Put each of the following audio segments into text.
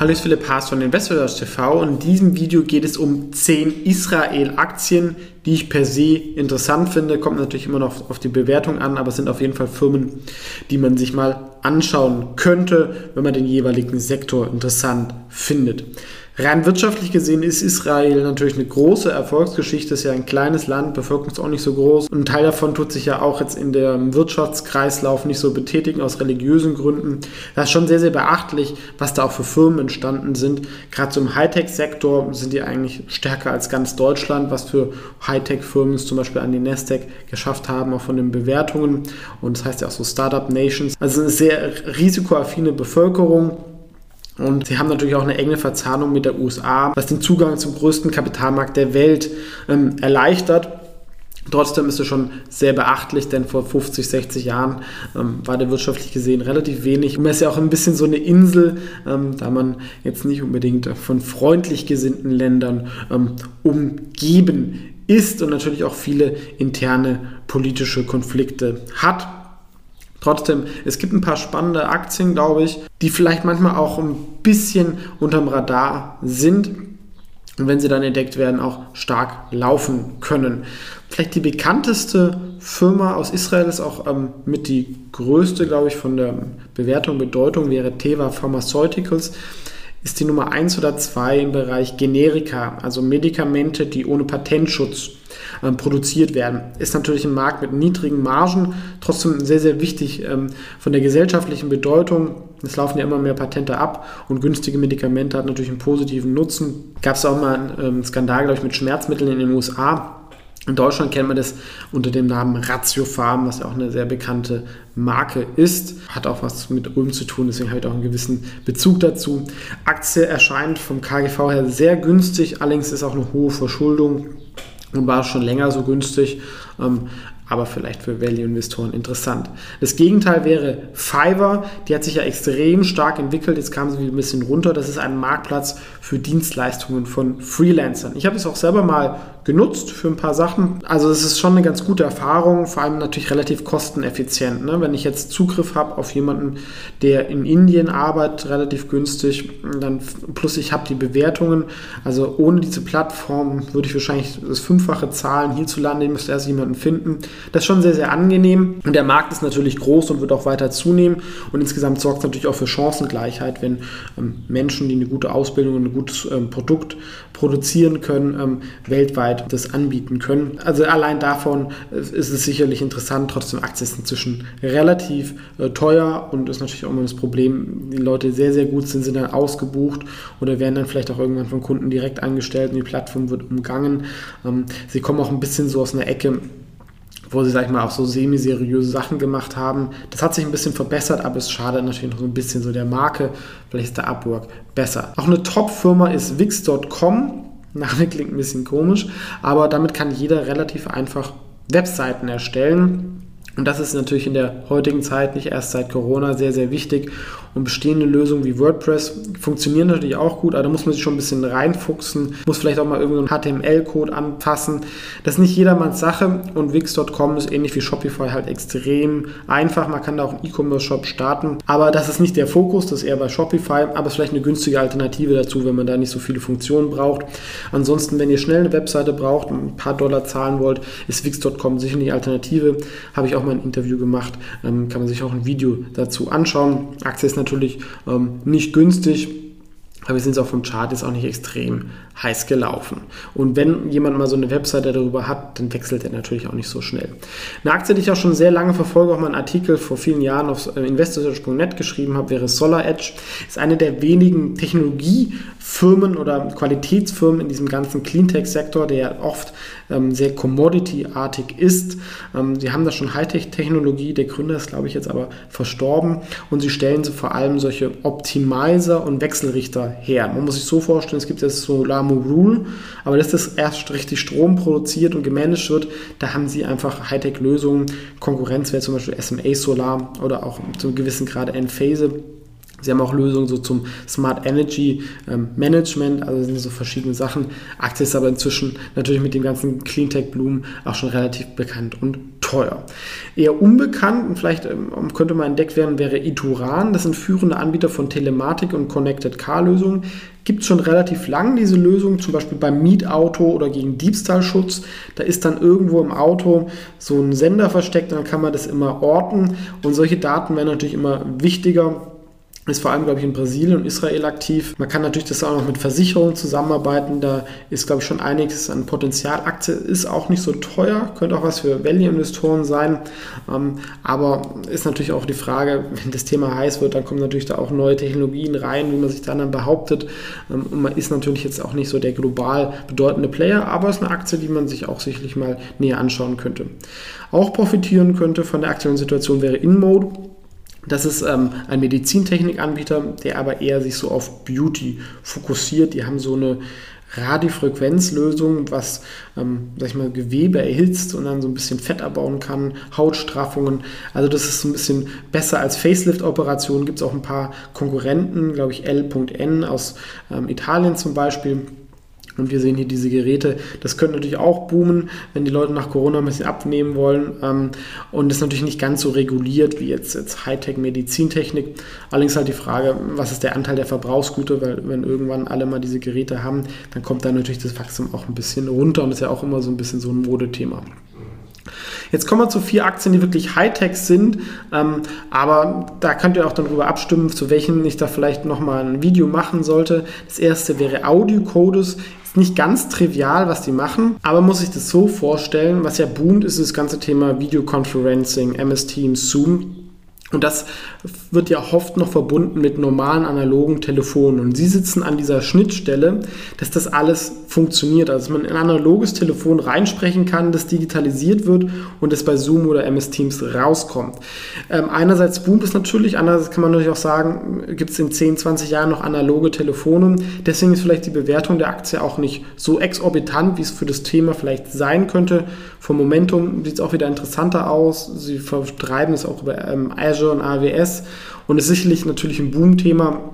Hallo, ich bin Philipp Haas von Investors TV und in diesem Video geht es um 10 Israel-Aktien, die ich per se interessant finde. Kommt natürlich immer noch auf die Bewertung an, aber es sind auf jeden Fall Firmen, die man sich mal anschauen könnte, wenn man den jeweiligen Sektor interessant findet. Rein wirtschaftlich gesehen ist Israel natürlich eine große Erfolgsgeschichte, ist ja ein kleines Land, Bevölkerung ist auch nicht so groß. Und ein Teil davon tut sich ja auch jetzt in der Wirtschaftskreislauf nicht so betätigen aus religiösen Gründen. Das ist schon sehr, sehr beachtlich, was da auch für Firmen entstanden sind. Gerade im Hightech-Sektor sind die eigentlich stärker als ganz Deutschland, was für Hightech-Firmen es zum Beispiel an die Nasdaq geschafft haben, auch von den Bewertungen. Und das heißt ja auch so Startup Nations. Also eine sehr risikoaffine Bevölkerung und sie haben natürlich auch eine enge Verzahnung mit der USA, was den Zugang zum größten Kapitalmarkt der Welt ähm, erleichtert. Trotzdem ist es schon sehr beachtlich, denn vor 50, 60 Jahren ähm, war der wirtschaftlich gesehen relativ wenig. Und man ist ja auch ein bisschen so eine Insel, ähm, da man jetzt nicht unbedingt von freundlich gesinnten Ländern ähm, umgeben ist und natürlich auch viele interne politische Konflikte hat. Trotzdem, es gibt ein paar spannende Aktien, glaube ich, die vielleicht manchmal auch ein bisschen unterm Radar sind und wenn sie dann entdeckt werden, auch stark laufen können. Vielleicht die bekannteste Firma aus Israel ist auch ähm, mit die größte, glaube ich, von der Bewertung, Bedeutung wäre Teva Pharmaceuticals ist die Nummer 1 oder 2 im Bereich Generika, also Medikamente, die ohne Patentschutz ähm, produziert werden. Ist natürlich ein Markt mit niedrigen Margen, trotzdem sehr, sehr wichtig ähm, von der gesellschaftlichen Bedeutung. Es laufen ja immer mehr Patente ab und günstige Medikamente hat natürlich einen positiven Nutzen. Gab es auch mal einen ähm, Skandal, glaube ich, mit Schmerzmitteln in den USA in Deutschland kennt man das unter dem Namen Ratiofarm, was ja auch eine sehr bekannte Marke ist. Hat auch was mit Ulm zu tun, deswegen habe ich auch einen gewissen Bezug dazu. Aktie erscheint vom KGV her sehr günstig, allerdings ist auch eine hohe Verschuldung und war schon länger so günstig. Aber vielleicht für Value-Investoren interessant. Das Gegenteil wäre Fiverr, die hat sich ja extrem stark entwickelt, jetzt kam sie wieder ein bisschen runter. Das ist ein Marktplatz für Dienstleistungen von Freelancern. Ich habe es auch selber mal genutzt für ein paar Sachen. Also es ist schon eine ganz gute Erfahrung, vor allem natürlich relativ kosteneffizient. Ne? Wenn ich jetzt Zugriff habe auf jemanden, der in Indien arbeitet, relativ günstig, dann plus ich habe die Bewertungen. Also ohne diese Plattform würde ich wahrscheinlich das Fünffache zahlen. Hierzulande müsste erst jemanden finden. Das ist schon sehr, sehr angenehm. Und der Markt ist natürlich groß und wird auch weiter zunehmen. Und insgesamt sorgt es natürlich auch für Chancengleichheit, wenn ähm, Menschen, die eine gute Ausbildung und ein gutes ähm, Produkt produzieren können, ähm, weltweit das anbieten können. Also allein davon ist es sicherlich interessant. Trotzdem Aktien sind inzwischen relativ äh, teuer und ist natürlich auch immer das Problem, die Leute sehr, sehr gut sind, sind dann ausgebucht oder werden dann vielleicht auch irgendwann von Kunden direkt angestellt und die Plattform wird umgangen. Ähm, sie kommen auch ein bisschen so aus einer Ecke, wo sie, sag ich mal, auch so semi-seriöse Sachen gemacht haben. Das hat sich ein bisschen verbessert, aber es schadet natürlich noch ein bisschen so der Marke. Vielleicht ist der Upwork besser. Auch eine Top-Firma ist Wix.com. Name klingt ein bisschen komisch, aber damit kann jeder relativ einfach Webseiten erstellen. Und das ist natürlich in der heutigen Zeit, nicht erst seit Corona, sehr, sehr wichtig. Und bestehende Lösungen wie WordPress funktionieren natürlich auch gut, aber da muss man sich schon ein bisschen reinfuchsen, muss vielleicht auch mal irgendeinen HTML-Code anpassen. Das ist nicht jedermanns Sache und Wix.com ist ähnlich wie Shopify halt extrem einfach. Man kann da auch einen E-Commerce-Shop starten, aber das ist nicht der Fokus, das ist eher bei Shopify, aber es ist vielleicht eine günstige Alternative dazu, wenn man da nicht so viele Funktionen braucht. Ansonsten, wenn ihr schnell eine Webseite braucht und ein paar Dollar zahlen wollt, ist Wix.com sicher eine Alternative. Habe ich auch mal ein Interview gemacht, ähm, kann man sich auch ein Video dazu anschauen. Aktie ist natürlich ähm, nicht günstig. aber wir sind auch vom Chart jetzt auch nicht extrem heiß gelaufen. Und wenn jemand mal so eine Webseite darüber hat, dann wechselt er natürlich auch nicht so schnell. Eine Aktie, die ich auch schon sehr lange verfolge, auch mal einen Artikel vor vielen Jahren auf äh, investorsearch.net geschrieben habe, wäre SolarEdge. Ist eine der wenigen Technologiefirmen oder Qualitätsfirmen in diesem ganzen Cleantech-Sektor, der ja oft ähm, sehr commodity-artig ist. Ähm, sie haben da schon Hightech-Technologie, der Gründer ist, glaube ich, jetzt aber verstorben und sie stellen so vor allem solche Optimizer und Wechselrichter her. Man muss sich so vorstellen, es gibt jetzt Solar Rule, aber dass das erst richtig Strom produziert und gemanagt wird, da haben sie einfach Hightech-Lösungen. Konkurrenz wäre zum Beispiel SMA Solar oder auch zu einem gewissen Grad Enphase. Sie haben auch Lösungen so zum Smart Energy ähm, Management, also sind so verschiedene Sachen. Aktie ist aber inzwischen natürlich mit dem ganzen Cleantech-Blumen auch schon relativ bekannt und teuer. Eher unbekannt und vielleicht ähm, könnte man entdeckt werden, wäre Ituran. Das sind führende Anbieter von Telematik und Connected Car-Lösungen. Gibt es schon relativ lang diese Lösung, zum Beispiel beim Mietauto oder gegen Diebstahlschutz. Da ist dann irgendwo im Auto so ein Sender versteckt, dann kann man das immer orten. Und solche Daten werden natürlich immer wichtiger ist vor allem, glaube ich, in Brasilien und Israel aktiv. Man kann natürlich das auch noch mit Versicherungen zusammenarbeiten. Da ist, glaube ich, schon einiges an Potenzial. Aktie ist auch nicht so teuer, könnte auch was für Value-Investoren sein. Ähm, aber ist natürlich auch die Frage, wenn das Thema heiß wird, dann kommen natürlich da auch neue Technologien rein, wie man sich dann, behauptet. Ähm, und man ist natürlich jetzt auch nicht so der global bedeutende Player, aber es ist eine Aktie, die man sich auch sicherlich mal näher anschauen könnte. Auch profitieren könnte von der aktuellen Situation wäre InMode. Das ist ähm, ein Medizintechnikanbieter, der aber eher sich so auf Beauty fokussiert. Die haben so eine Radiofrequenzlösung, was ähm, sag ich mal, Gewebe erhitzt und dann so ein bisschen Fett abbauen kann, Hautstraffungen. Also das ist so ein bisschen besser als Facelift-Operationen. Gibt es auch ein paar Konkurrenten, glaube ich, L.N aus ähm, Italien zum Beispiel und wir sehen hier diese Geräte. Das könnte natürlich auch boomen, wenn die Leute nach Corona ein bisschen abnehmen wollen. Ähm, und ist natürlich nicht ganz so reguliert wie jetzt, jetzt Hightech-Medizintechnik. Allerdings halt die Frage, was ist der Anteil der Verbrauchsgüter, weil wenn irgendwann alle mal diese Geräte haben, dann kommt da natürlich das Wachstum auch ein bisschen runter und ist ja auch immer so ein bisschen so ein Modethema. Jetzt kommen wir zu vier Aktien, die wirklich Hightech sind, ähm, aber da könnt ihr auch darüber abstimmen, zu welchen ich da vielleicht nochmal ein Video machen sollte. Das erste wäre Audio-Codes. Ist nicht ganz trivial, was die machen, aber muss ich das so vorstellen, was ja boomt, ist das ganze Thema Videoconferencing, MS Teams, Zoom. Und das wird ja oft noch verbunden mit normalen analogen Telefonen. Und sie sitzen an dieser Schnittstelle, dass das alles funktioniert. Also dass man in ein analoges Telefon reinsprechen kann, das digitalisiert wird und das bei Zoom oder MS Teams rauskommt. Ähm, einerseits boomt es natürlich, andererseits kann man natürlich auch sagen, gibt es in 10, 20 Jahren noch analoge Telefone. Deswegen ist vielleicht die Bewertung der Aktie auch nicht so exorbitant, wie es für das Thema vielleicht sein könnte. Vom Momentum sieht es auch wieder interessanter aus. Sie vertreiben es auch über ähm, Azure und AWS und ist sicherlich natürlich ein Boom-Thema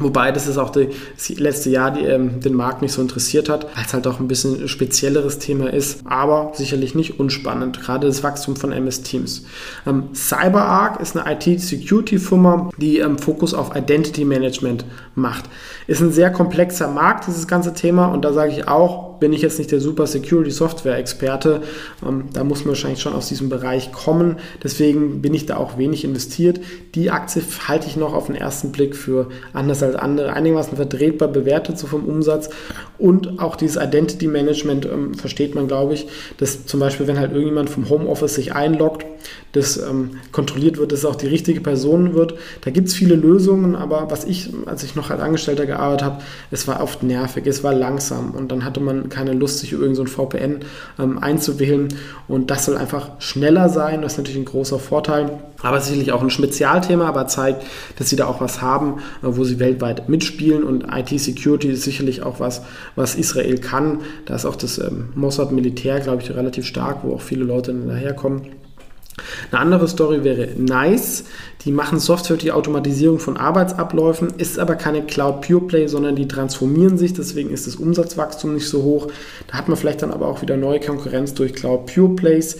Wobei das ist auch die, das letzte Jahr die, ähm, den Markt nicht so interessiert hat, weil es halt auch ein bisschen spezielleres Thema ist, aber sicherlich nicht unspannend, gerade das Wachstum von MS Teams. Ähm, CyberArk ist eine IT-Security-Firma, die ähm, Fokus auf Identity Management macht. Ist ein sehr komplexer Markt, dieses ganze Thema, und da sage ich auch, bin ich jetzt nicht der super Security-Software-Experte. Ähm, da muss man wahrscheinlich schon aus diesem Bereich kommen. Deswegen bin ich da auch wenig investiert. Die Aktie halte ich noch auf den ersten Blick für anders als als andere einigermaßen vertretbar bewertet, so vom Umsatz. Und auch dieses Identity Management ähm, versteht man, glaube ich, dass zum Beispiel, wenn halt irgendjemand vom Homeoffice sich einloggt, das ähm, kontrolliert wird, dass es auch die richtige Person wird. Da gibt es viele Lösungen, aber was ich, als ich noch als Angestellter gearbeitet habe, es war oft nervig, es war langsam und dann hatte man keine Lust, sich irgendein so VPN ähm, einzuwählen. Und das soll einfach schneller sein, das ist natürlich ein großer Vorteil. Aber sicherlich auch ein Spezialthema, aber zeigt, dass sie da auch was haben, äh, wo sie weltweit mitspielen. Und IT-Security ist sicherlich auch was, was Israel kann. Da ist auch das ähm, Mossad-Militär, glaube ich, relativ stark, wo auch viele Leute daherkommen. Eine andere Story wäre Nice. Die machen Software die Automatisierung von Arbeitsabläufen, ist aber keine Cloud Pure Play, sondern die transformieren sich, deswegen ist das Umsatzwachstum nicht so hoch. Da hat man vielleicht dann aber auch wieder neue Konkurrenz durch Cloud Pure Plays.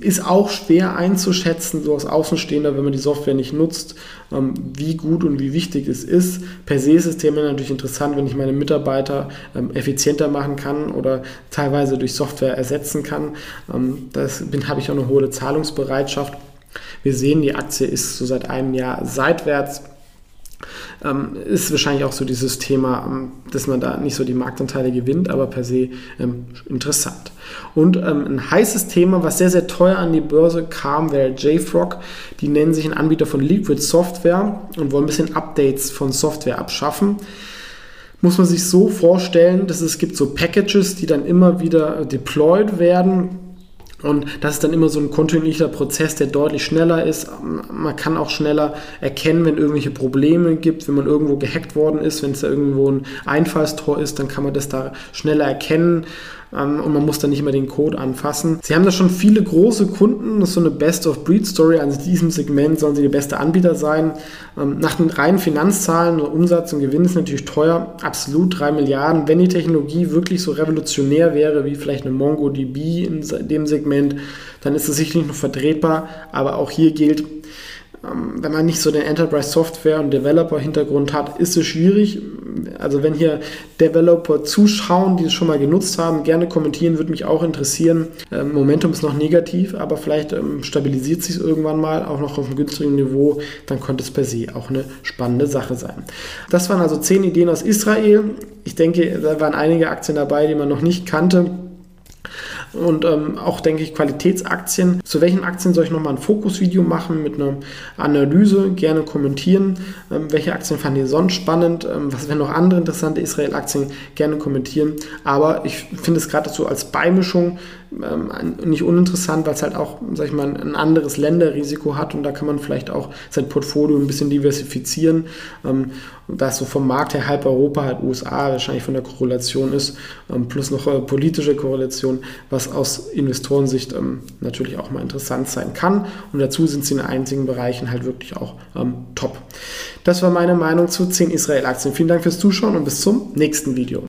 Ist auch schwer einzuschätzen, so als Außenstehender, wenn man die Software nicht nutzt, ähm, wie gut und wie wichtig es ist. Per se ist das Thema natürlich interessant, wenn ich meine Mitarbeiter ähm, effizienter machen kann oder teilweise durch Software ersetzen kann. Ähm, das habe ich auch eine hohe Zahlungsbereitschaft. Wir sehen, die Aktie ist so seit einem Jahr seitwärts ähm, ist wahrscheinlich auch so dieses Thema, ähm, dass man da nicht so die Marktanteile gewinnt, aber per se ähm, interessant. Und ähm, ein heißes Thema, was sehr, sehr teuer an die Börse kam, wäre JFrog. Die nennen sich ein Anbieter von Liquid Software und wollen ein bisschen Updates von Software abschaffen muss man sich so vorstellen, dass es gibt so Packages, die dann immer wieder deployed werden und das ist dann immer so ein kontinuierlicher Prozess, der deutlich schneller ist. Man kann auch schneller erkennen, wenn irgendwelche Probleme gibt, wenn man irgendwo gehackt worden ist, wenn es da irgendwo ein Einfallstor ist, dann kann man das da schneller erkennen ähm, und man muss dann nicht mehr den Code anfassen. Sie haben da schon viele große Kunden, das ist so eine Best-of-Breed-Story, also in diesem Segment sollen sie der beste Anbieter sein. Ähm, nach den reinen Finanzzahlen, Umsatz und Gewinn ist natürlich teuer, absolut 3 Milliarden. Wenn die Technologie wirklich so revolutionär wäre, wie vielleicht eine MongoDB in dem Segment, dann ist es sicherlich noch vertretbar, aber auch hier gilt, ähm, wenn man nicht so den Enterprise Software und Developer Hintergrund hat, ist es schwierig. Also wenn hier Developer zuschauen, die es schon mal genutzt haben, gerne kommentieren, würde mich auch interessieren. Ähm, Momentum ist noch negativ, aber vielleicht ähm, stabilisiert sich es irgendwann mal, auch noch auf einem günstigen Niveau, dann könnte es per se auch eine spannende Sache sein. Das waren also zehn Ideen aus Israel. Ich denke, da waren einige Aktien dabei, die man noch nicht kannte und ähm, auch, denke ich, Qualitätsaktien. Zu welchen Aktien soll ich nochmal ein Fokusvideo machen mit einer Analyse? Gerne kommentieren. Ähm, welche Aktien fand ihr sonst spannend? Ähm, was wären noch andere interessante Israel-Aktien? Gerne kommentieren. Aber ich finde es gerade so als Beimischung ähm, nicht uninteressant, weil es halt auch, sag ich mal, ein anderes Länderrisiko hat und da kann man vielleicht auch sein Portfolio ein bisschen diversifizieren. Ähm, da es so vom Markt her halb Europa, halb USA wahrscheinlich von der Korrelation ist, ähm, plus noch äh, politische Korrelation, was aus Investorensicht ähm, natürlich auch mal interessant sein kann. Und dazu sind sie in einigen Bereichen halt wirklich auch ähm, top. Das war meine Meinung zu 10 Israel-Aktien. Vielen Dank fürs Zuschauen und bis zum nächsten Video.